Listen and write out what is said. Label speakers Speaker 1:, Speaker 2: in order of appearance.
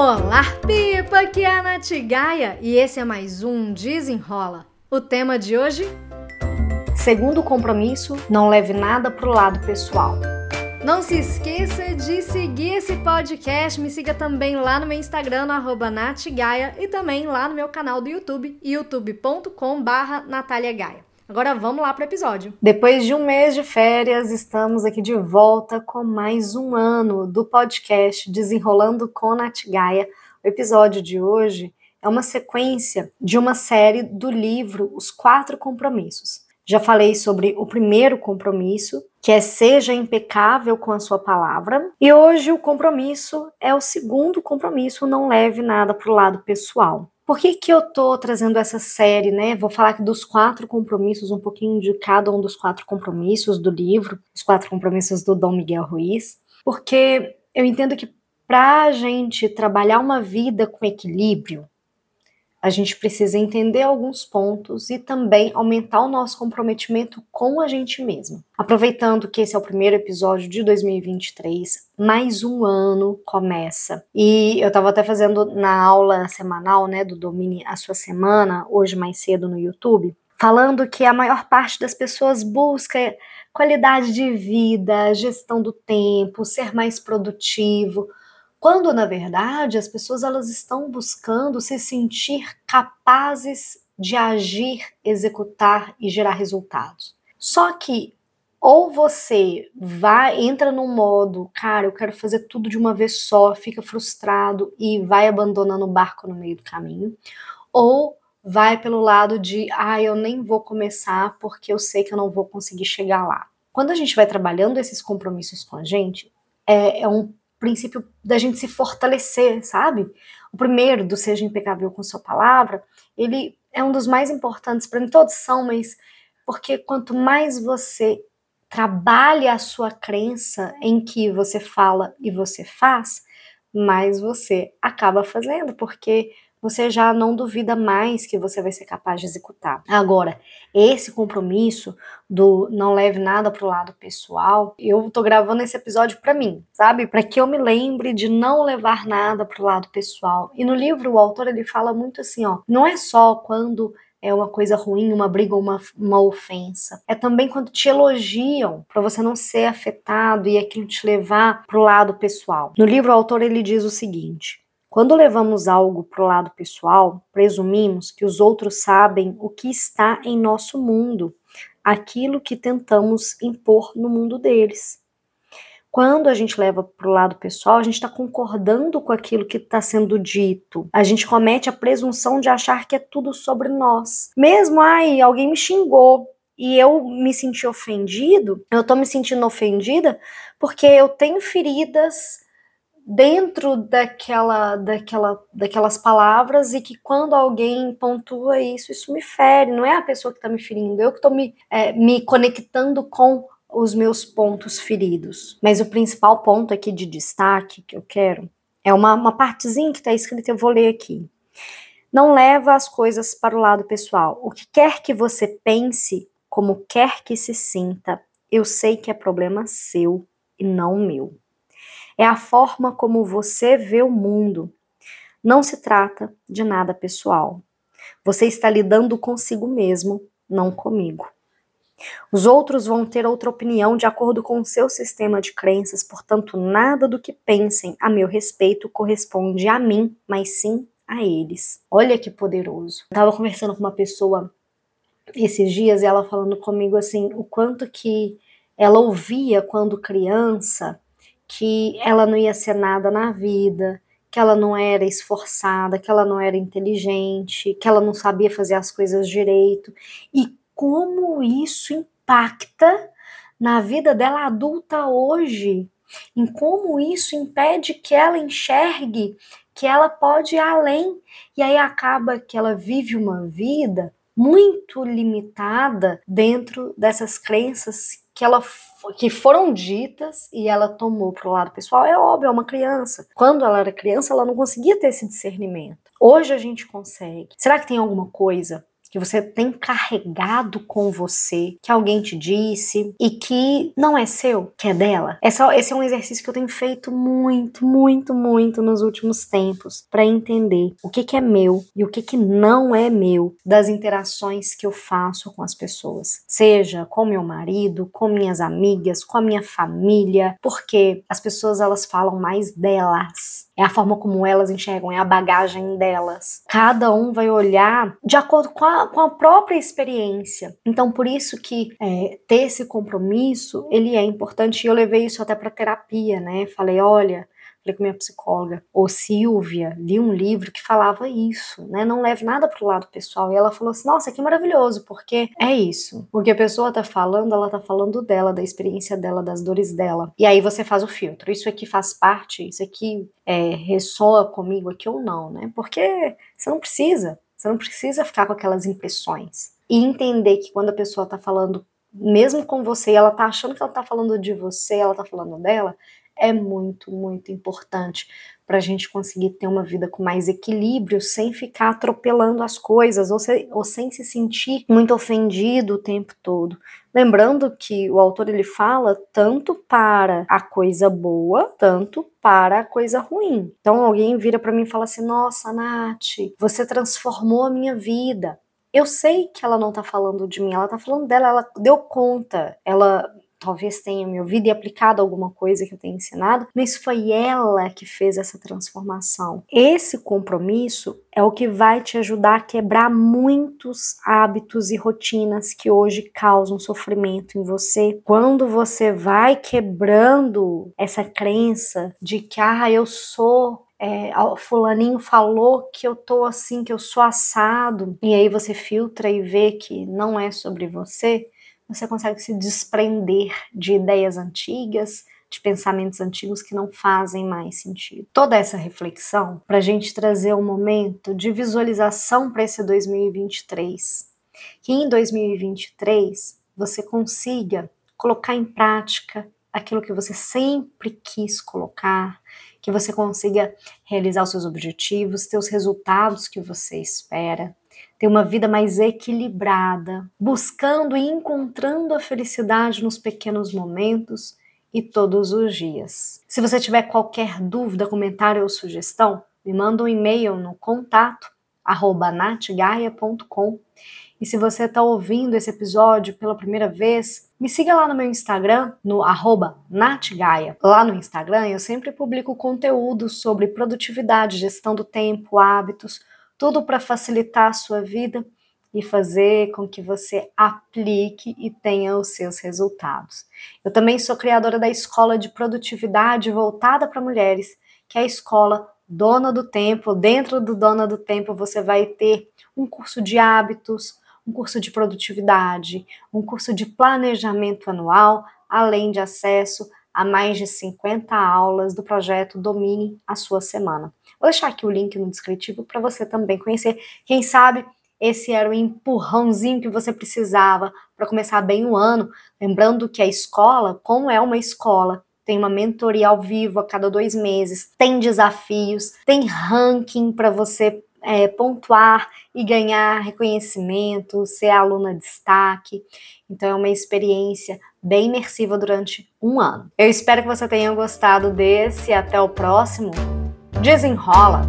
Speaker 1: Olá, Pipa! Aqui é a Nath Gaia e esse é mais um Desenrola. O tema de hoje?
Speaker 2: Segundo compromisso, não leve nada pro lado pessoal.
Speaker 1: Não se esqueça de seguir esse podcast. Me siga também lá no meu Instagram, no e também lá no meu canal do YouTube, youtube.com barra Gaia. Agora vamos lá para o episódio.
Speaker 2: Depois de um mês de férias, estamos aqui de volta com mais um ano do podcast Desenrolando com Nath Gaia. O episódio de hoje é uma sequência de uma série do livro Os Quatro Compromissos. Já falei sobre o primeiro compromisso, que é seja impecável com a sua palavra, e hoje o compromisso é o segundo compromisso, não leve nada para o lado pessoal. Por que, que eu tô trazendo essa série, né? Vou falar aqui dos quatro compromissos, um pouquinho de cada um dos quatro compromissos do livro, os quatro compromissos do Dom Miguel Ruiz, porque eu entendo que para a gente trabalhar uma vida com equilíbrio, a gente precisa entender alguns pontos e também aumentar o nosso comprometimento com a gente mesmo. Aproveitando que esse é o primeiro episódio de 2023, mais um ano começa. E eu estava até fazendo na aula semanal, né, do Domine a sua semana, hoje mais cedo no YouTube, falando que a maior parte das pessoas busca qualidade de vida, gestão do tempo, ser mais produtivo, quando na verdade as pessoas elas estão buscando se sentir capazes de agir, executar e gerar resultados. Só que ou você vai entra num modo, cara, eu quero fazer tudo de uma vez só, fica frustrado e vai abandonando o barco no meio do caminho, ou vai pelo lado de, ah, eu nem vou começar porque eu sei que eu não vou conseguir chegar lá. Quando a gente vai trabalhando esses compromissos com a gente, é, é um princípio da gente se fortalecer, sabe? O primeiro, do seja impecável com sua palavra, ele é um dos mais importantes para mim, todos são, mas porque quanto mais você trabalha a sua crença em que você fala e você faz, mais você acaba fazendo, porque você já não duvida mais que você vai ser capaz de executar. Agora, esse compromisso do não leve nada pro lado pessoal, eu tô gravando esse episódio para mim, sabe? Para que eu me lembre de não levar nada pro lado pessoal. E no livro o autor ele fala muito assim, ó, não é só quando é uma coisa ruim, uma briga ou uma, uma ofensa. É também quando te elogiam, para você não ser afetado e aquilo te levar pro lado pessoal. No livro o autor ele diz o seguinte: quando levamos algo para o lado pessoal, presumimos que os outros sabem o que está em nosso mundo, aquilo que tentamos impor no mundo deles. Quando a gente leva para o lado pessoal, a gente está concordando com aquilo que está sendo dito. A gente comete a presunção de achar que é tudo sobre nós. Mesmo, ai, alguém me xingou e eu me senti ofendido, eu estou me sentindo ofendida porque eu tenho feridas dentro daquela, daquela, daquelas palavras e que quando alguém pontua isso, isso me fere. Não é a pessoa que está me ferindo, eu que estou me, é, me conectando com os meus pontos feridos. Mas o principal ponto aqui de destaque que eu quero é uma, uma partezinha que está escrita, eu vou ler aqui. Não leva as coisas para o lado pessoal. O que quer que você pense, como quer que se sinta, eu sei que é problema seu e não meu é a forma como você vê o mundo. Não se trata de nada pessoal. Você está lidando consigo mesmo, não comigo. Os outros vão ter outra opinião de acordo com o seu sistema de crenças, portanto, nada do que pensem a meu respeito corresponde a mim, mas sim a eles. Olha que poderoso. Eu estava conversando com uma pessoa esses dias e ela falando comigo assim, o quanto que ela ouvia quando criança que ela não ia ser nada na vida, que ela não era esforçada, que ela não era inteligente, que ela não sabia fazer as coisas direito. E como isso impacta na vida dela adulta hoje, em como isso impede que ela enxergue que ela pode ir além. E aí acaba que ela vive uma vida muito limitada dentro dessas crenças que ela que foram ditas e ela tomou para o lado pessoal, é óbvio, é uma criança. Quando ela era criança, ela não conseguia ter esse discernimento. Hoje a gente consegue. Será que tem alguma coisa que você tem carregado com você, que alguém te disse e que não é seu, que é dela. É, esse é um exercício que eu tenho feito muito, muito, muito nos últimos tempos para entender o que, que é meu e o que, que não é meu das interações que eu faço com as pessoas, seja com meu marido, com minhas amigas, com a minha família, porque as pessoas elas falam mais delas é a forma como elas enxergam, é a bagagem delas. Cada um vai olhar de acordo com a, com a própria experiência. Então, por isso que é, ter esse compromisso, ele é importante. E eu levei isso até para terapia, né? Falei, olha, falei com minha psicóloga, ô Silvia, li um livro que falava isso, né? Não leve nada pro lado pessoal. E ela falou assim: nossa, que maravilhoso, porque é isso. Porque a pessoa tá falando, ela tá falando dela, da experiência dela, das dores dela. E aí você faz o filtro. Isso aqui faz parte, isso aqui é, ressoa comigo aqui ou não, né? Porque você não precisa. Você não precisa ficar com aquelas impressões. E entender que quando a pessoa tá falando mesmo com você, ela tá achando que ela tá falando de você, ela tá falando dela, é muito, muito importante para a gente conseguir ter uma vida com mais equilíbrio, sem ficar atropelando as coisas ou, se, ou sem se sentir muito ofendido o tempo todo. Lembrando que o autor ele fala tanto para a coisa boa, tanto para a coisa ruim. Então alguém vira para mim e fala assim: "Nossa, Nath, você transformou a minha vida". Eu sei que ela não tá falando de mim, ela tá falando dela, ela deu conta, ela talvez tenha me ouvido e aplicado alguma coisa que eu tenha ensinado, mas foi ela que fez essa transformação. Esse compromisso é o que vai te ajudar a quebrar muitos hábitos e rotinas que hoje causam sofrimento em você. Quando você vai quebrando essa crença de que, ah, eu sou é, fulaninho falou que eu tô assim, que eu sou assado, e aí você filtra e vê que não é sobre você, você consegue se desprender de ideias antigas, de pensamentos antigos que não fazem mais sentido. Toda essa reflexão para a gente trazer um momento de visualização para esse 2023. Que em 2023 você consiga colocar em prática aquilo que você sempre quis colocar, que você consiga realizar os seus objetivos, ter os resultados que você espera, ter uma vida mais equilibrada, buscando e encontrando a felicidade nos pequenos momentos e todos os dias. Se você tiver qualquer dúvida, comentário ou sugestão, me manda um e-mail no contato natgaia.com. E se você está ouvindo esse episódio pela primeira vez, me siga lá no meu Instagram, no natgaia. Lá no Instagram eu sempre publico conteúdo sobre produtividade, gestão do tempo, hábitos, tudo para facilitar a sua vida e fazer com que você aplique e tenha os seus resultados. Eu também sou criadora da escola de produtividade voltada para mulheres, que é a escola Dona do Tempo. Dentro do Dona do Tempo você vai ter um curso de hábitos, um curso de produtividade, um curso de planejamento anual, além de acesso a mais de 50 aulas do projeto Domine a Sua Semana. Vou deixar aqui o link no descritivo para você também conhecer. Quem sabe esse era o empurrãozinho que você precisava para começar bem o ano. Lembrando que a escola, como é uma escola, tem uma mentoria ao vivo a cada dois meses, tem desafios, tem ranking para você é, pontuar e ganhar reconhecimento, ser aluna destaque. Então é uma experiência bem imersiva durante um ano. Eu espero que você tenha gostado desse. Até o próximo. Desenrola!